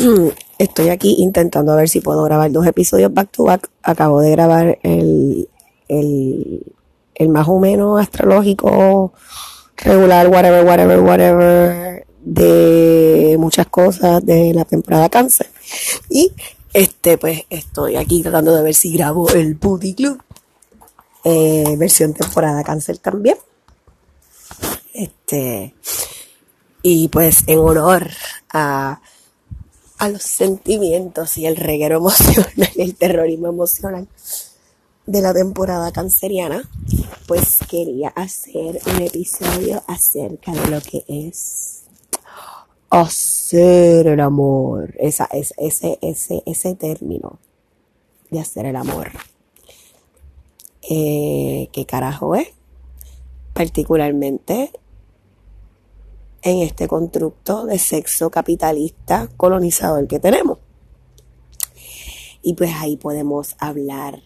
Estoy aquí intentando ver si puedo grabar dos episodios back to back. Acabo de grabar el, el, el más o menos astrológico, regular, whatever, whatever, whatever, de muchas cosas de la temporada cáncer. Y este, pues estoy aquí tratando de ver si grabo el Booty Club, eh, versión temporada cáncer también. Este, y pues en honor a, a los sentimientos y el reguero emocional, el terrorismo emocional de la temporada canceriana, pues quería hacer un episodio acerca de lo que es hacer el amor, esa, ese, ese, ese, término de hacer el amor. Eh, ¿Qué carajo es? Particularmente en este constructo de sexo capitalista colonizador que tenemos. Y pues ahí podemos hablar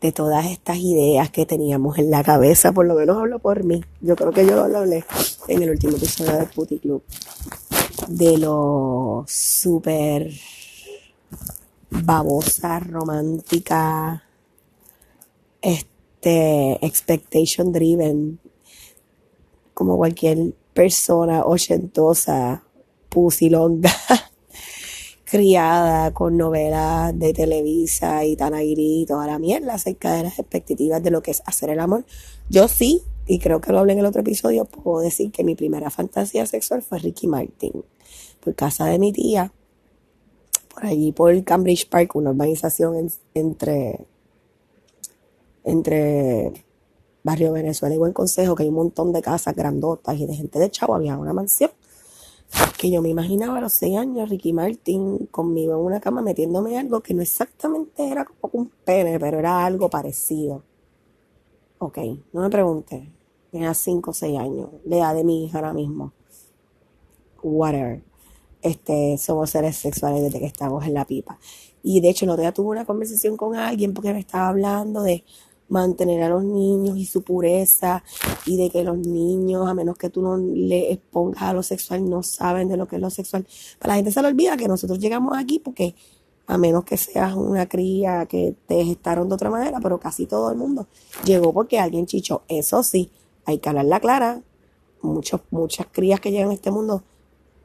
de todas estas ideas que teníamos en la cabeza, por lo menos hablo por mí. Yo creo que yo lo hablé en el último episodio del Putty Club. De lo súper babosa, romántica, este, expectation driven, como cualquier persona ochentosa, pusilonga, criada con novelas de Televisa y Tanagiri y toda la mierda acerca de las expectativas de lo que es hacer el amor. Yo sí, y creo que lo hablé en el otro episodio, puedo decir que mi primera fantasía sexual fue Ricky Martin, por casa de mi tía, por allí por Cambridge Park, una urbanización entre, entre Barrio Venezuela y Buen Consejo, que hay un montón de casas grandotas y de gente de chavo, había una mansión que yo me imaginaba a los seis años Ricky Martin conmigo en una cama metiéndome algo que no exactamente era como un pene, pero era algo parecido. Ok, no me pregunte. Tenía cinco o seis años, la edad de mi hija ahora mismo. Whatever. Este, somos seres sexuales desde que estamos en la pipa. Y de hecho, no te tuve una conversación con alguien porque me estaba hablando de mantener a los niños y su pureza y de que los niños, a menos que tú no le expongas a lo sexual, no saben de lo que es lo sexual. Para la gente se le olvida que nosotros llegamos aquí porque a menos que seas una cría que te gestaron de otra manera, pero casi todo el mundo llegó porque alguien chichó. Eso sí, hay que hablarla clara. Muchos, muchas crías que llegan a este mundo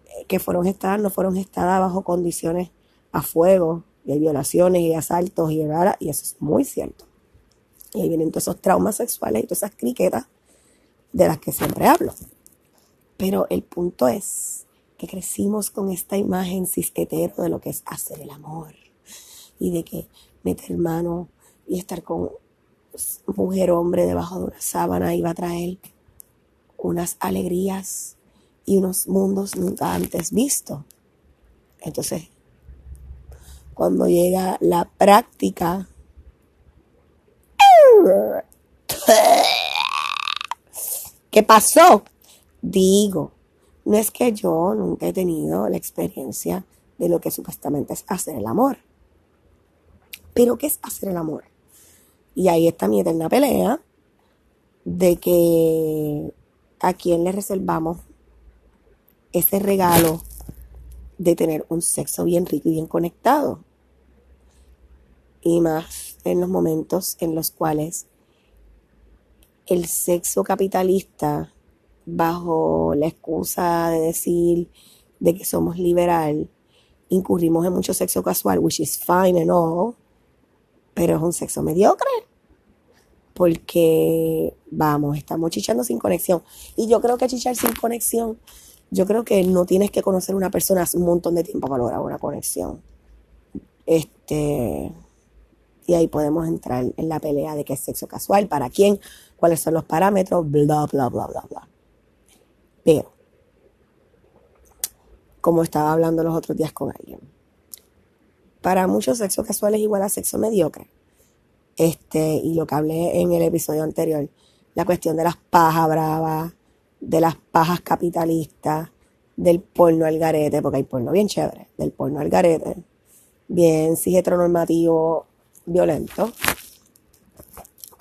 eh, que fueron gestadas no fueron gestadas bajo condiciones a fuego, hay violaciones y asaltos y, y eso es muy cierto. Y ahí vienen todos esos traumas sexuales y todas esas criquetas de las que siempre hablo. Pero el punto es que crecimos con esta imagen cisquetero de lo que es hacer el amor y de que meter mano y estar con mujer hombre debajo de una sábana iba a traer unas alegrías y unos mundos nunca antes vistos. Entonces, cuando llega la práctica ¿Qué pasó? Digo, no es que yo nunca he tenido la experiencia de lo que supuestamente es hacer el amor. Pero ¿qué es hacer el amor? Y ahí está mi eterna pelea de que a quién le reservamos ese regalo de tener un sexo bien rico y bien conectado. Y más en los momentos en los cuales el sexo capitalista, bajo la excusa de decir de que somos liberal, incurrimos en mucho sexo casual, which is fine and all, pero es un sexo mediocre. Porque, vamos, estamos chichando sin conexión. Y yo creo que chichar sin conexión, yo creo que no tienes que conocer a una persona hace un montón de tiempo para lograr una conexión. Este, y ahí podemos entrar en la pelea de qué es sexo casual, para quién, cuáles son los parámetros, bla, bla, bla, bla, bla. Pero, como estaba hablando los otros días con alguien, para muchos sexo casual es igual a sexo mediocre. Este, y lo que hablé en el episodio anterior, la cuestión de las pajas bravas, de las pajas capitalistas, del porno al garete, porque hay porno bien chévere, del porno al garete, bien cis heteronormativo violento.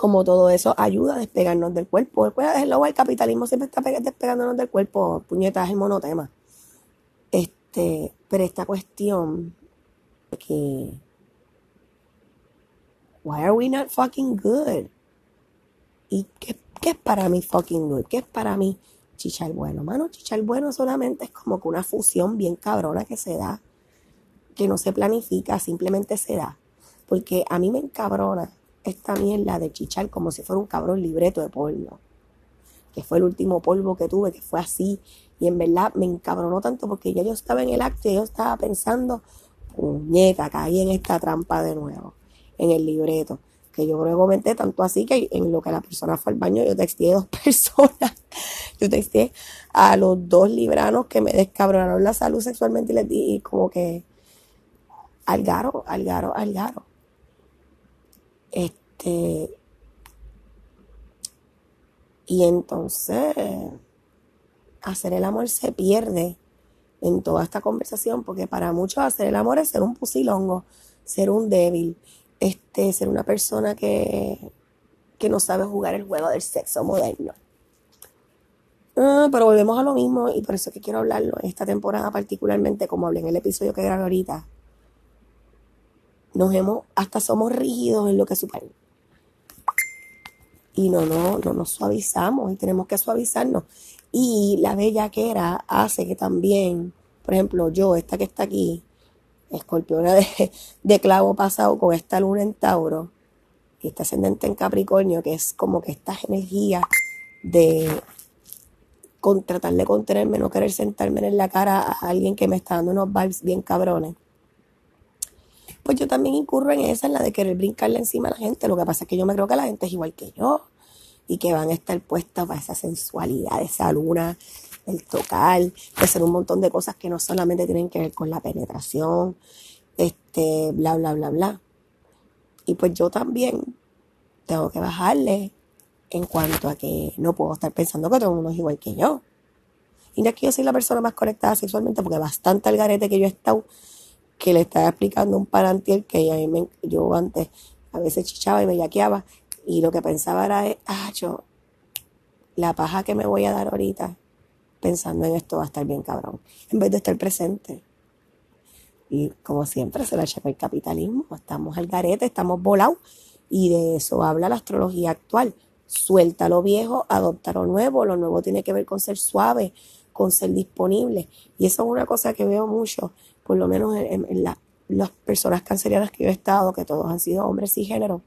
Como todo eso ayuda a despegarnos del cuerpo. Después, luego el capitalismo siempre está despegándonos del cuerpo. Puñetas, el monotema. Este, pero esta cuestión de que why are we not fucking good? ¿Y qué, qué es para mí fucking good? ¿Qué es para mí chichar bueno? Mano, chichar bueno solamente es como que una fusión bien cabrona que se da, que no se planifica, simplemente se da. Porque a mí me encabrona esta mierda de chichar como si fuera un cabrón libreto de porno. Que fue el último polvo que tuve, que fue así. Y en verdad me encabronó tanto porque ya yo estaba en el acto y yo estaba pensando, puñeta, caí en esta trampa de nuevo en el libreto. Que yo creo que comenté tanto así que en lo que la persona fue al baño, yo texté dos personas. Yo texté a los dos libranos que me descabronaron la salud sexualmente y les di como que al garo, al garo, al garo. Este. Y entonces, hacer el amor se pierde en toda esta conversación, porque para muchos hacer el amor es ser un pusilongo, ser un débil, este, ser una persona que, que no sabe jugar el juego del sexo moderno. Ah, pero volvemos a lo mismo y por eso es que quiero hablarlo esta temporada particularmente, como hablé en el episodio que grabé ahorita. Nos hemos, hasta somos rígidos en lo que supone. Y no, no, no nos suavizamos y tenemos que suavizarnos. Y la bella que era hace que también, por ejemplo, yo, esta que está aquí, escorpiona de, clavo pasado con esta luna en Tauro y está ascendente en Capricornio, que es como que estas energías de con, tratar de contenerme, no querer sentarme en la cara a alguien que me está dando unos vibes bien cabrones. Pues yo también incurro en esa, en la de querer brincarle encima a la gente. Lo que pasa es que yo me creo que la gente es igual que yo y que van a estar puestas para esa sensualidad, esa luna, el tocar, hacer un montón de cosas que no solamente tienen que ver con la penetración, este, bla, bla, bla, bla. Y pues yo también tengo que bajarle en cuanto a que no puedo estar pensando que todo el mundo es igual que yo. Y no es que yo soy la persona más conectada sexualmente, porque bastante al garete que yo he estado, que le estaba explicando un parantiel que me, yo antes a veces chichaba y me yaqueaba, y lo que pensaba era, ah, yo, la paja que me voy a dar ahorita pensando en esto va a estar bien cabrón, en vez de estar presente. Y como siempre se la lleva el capitalismo, estamos al garete, estamos volados y de eso habla la astrología actual. Suelta lo viejo, adopta lo nuevo, lo nuevo tiene que ver con ser suave, con ser disponible. Y eso es una cosa que veo mucho, por lo menos en, las personas cancerianas que yo he estado, que todos han sido hombres y género.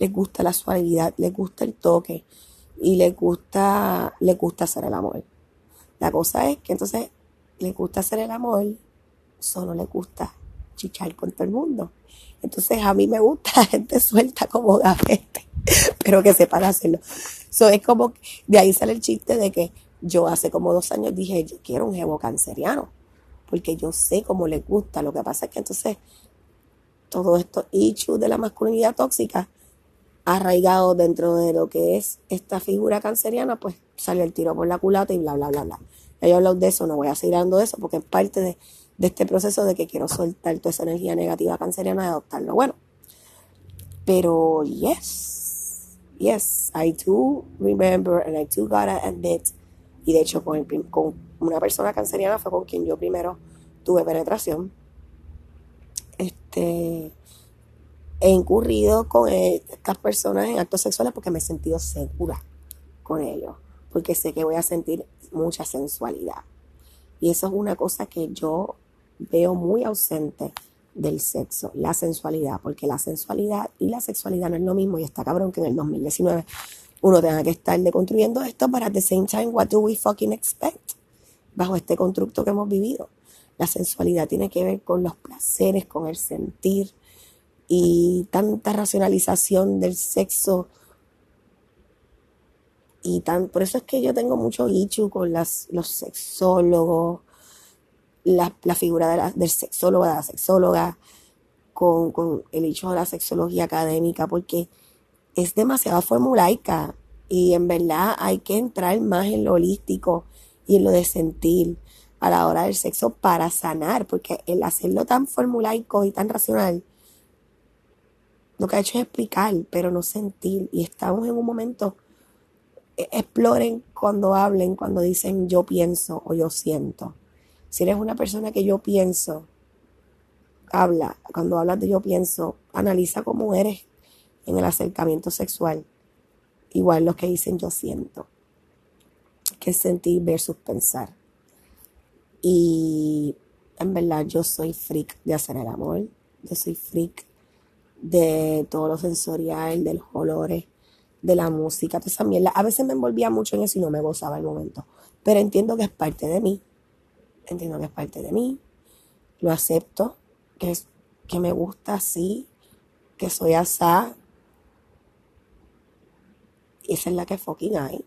Les gusta la suavidad, les gusta el toque, y le gusta, le gusta hacer el amor. La cosa es que entonces le gusta hacer el amor, solo le gusta chichar con todo el mundo. Entonces a mí me gusta gente suelta como gafete, pero que sepa hacerlo. So, es como, de ahí sale el chiste de que yo hace como dos años dije, yo quiero un jevo canceriano, porque yo sé cómo le gusta. Lo que pasa es que entonces todo esto issues de la masculinidad tóxica arraigado dentro de lo que es esta figura canceriana, pues sale el tiro por la culata y bla, bla, bla, bla. Ya yo he hablado de eso, no voy a seguir hablando de eso porque es parte de, este proceso de que quiero soltar toda esa energía negativa canceriana y adoptarlo. Bueno, pero yes, yes, I do remember and I do gotta admit, y de hecho con, con una persona canceriana fue con quien yo primero tuve penetración. Este, he incurrido con estas personas en actos sexuales porque me he sentido segura con ellos, porque sé que voy a sentir mucha sensualidad. Y eso es una cosa que yo veo muy ausente del sexo, la sensualidad, porque la sensualidad y la sexualidad no es lo mismo y está cabrón que en el 2019 uno tenga que estar deconstruyendo esto, para at the same time, what do we fucking expect? Bajo este constructo que hemos vivido. La sensualidad tiene que ver con los placeres, con el sentir, y tanta racionalización del sexo. Y tan, por eso es que yo tengo mucho ichu con las, los sexólogos, la, figura de la, del sexólogo, de la sexóloga, con, con el hecho de la sexología académica, porque es demasiado formulaica y en verdad hay que entrar más en lo holístico y en lo de sentir a la hora del sexo para sanar, porque el hacerlo tan formulaico y tan racional lo que ha hecho es explicar, pero no sentir. Y estamos en un momento, e, exploren cuando hablen, cuando dicen yo pienso o yo siento. Si eres una persona que yo pienso, habla, cuando hablas de yo pienso, analiza cómo eres en el acercamiento sexual. Igual los que dicen yo siento, que es sentir versus pensar. Y en verdad yo soy freak de hacer el amor, yo soy freak de todo lo sensorial, de los olores, de la música. A veces me envolvía mucho en eso y no me gozaba el momento. Pero entiendo que es parte de mí. Entiendo que es parte de mí. Lo acepto. Que, es, que me gusta así. Que soy asá. Esa es la que fucking hay.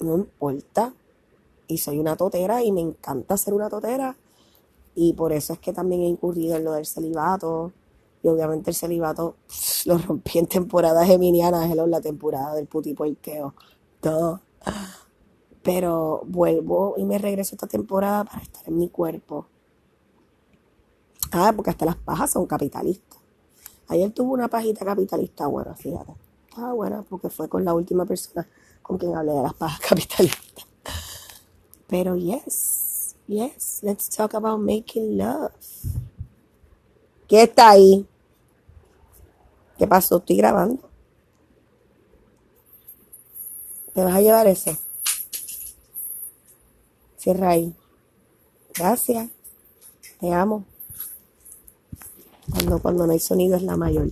No importa. Y soy una totera y me encanta ser una totera. Y por eso es que también he incurrido en lo del celibato y obviamente el celibato lo rompí en temporada geminiana, es la temporada del putipuerqueo. Todo. Pero vuelvo y me regreso esta temporada para estar en mi cuerpo. Ah, porque hasta las pajas son capitalistas. Ayer tuve una pajita capitalista buena, fíjate. Estaba buena porque fue con la última persona con quien hablé de las pajas capitalistas. Pero yes, yes, let's talk about making love. ¿Qué está ahí? ¿Qué pasó? Estoy grabando. ¿Me vas a llevar eso? Cierra ahí. Gracias. Te amo. Cuando, cuando no hay sonido es la mayor.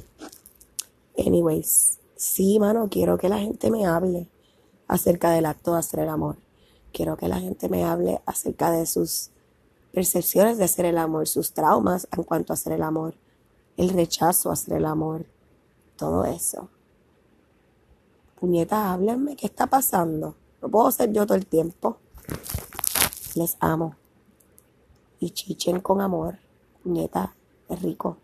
Anyways, sí, mano, quiero que la gente me hable acerca del acto de hacer el amor. Quiero que la gente me hable acerca de sus percepciones de hacer el amor, sus traumas en cuanto a hacer el amor, el rechazo a hacer el amor, todo eso. Puñetas, háblenme, ¿qué está pasando? No puedo ser yo todo el tiempo. Les amo. Y chichen con amor. Puñeta, es rico.